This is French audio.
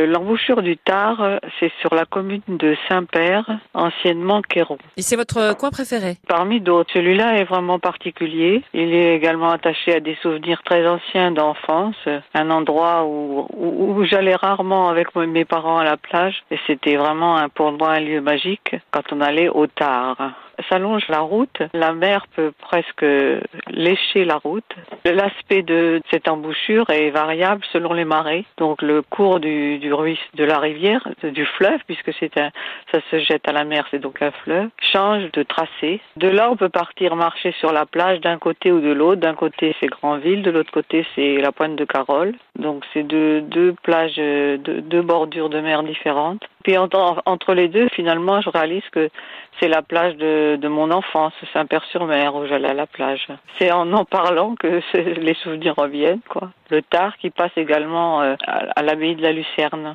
L'embouchure du Tard, c'est sur la commune de Saint-Père, anciennement Quéron. Et c'est votre coin préféré? Parmi d'autres, celui-là est vraiment particulier. Il est également attaché à des souvenirs très anciens d'enfance, un endroit où, où, où j'allais rarement avec mes parents à la plage et c'était vraiment un, pour moi un lieu magique quand on allait au Tard s'allonge la route. La mer peut presque lécher la route. L'aspect de cette embouchure est variable selon les marées. Donc le cours du, du ruisseau, de la rivière, du fleuve, puisque c'est un, ça se jette à la mer, c'est donc un fleuve, change de tracé. De là, on peut partir marcher sur la plage d'un côté ou de l'autre. D'un côté, c'est Grandville, de l'autre côté, c'est la pointe de Carole. Donc c'est deux, deux plages, deux, deux bordures de mer différentes. Puis entre, entre les deux, finalement, je réalise que c'est la plage de, de mon enfance, Saint-Père-sur-Mer, où j'allais à la plage. C'est en en parlant que les souvenirs reviennent, quoi. Le tard qui passe également à, à l'abbaye de la Lucerne.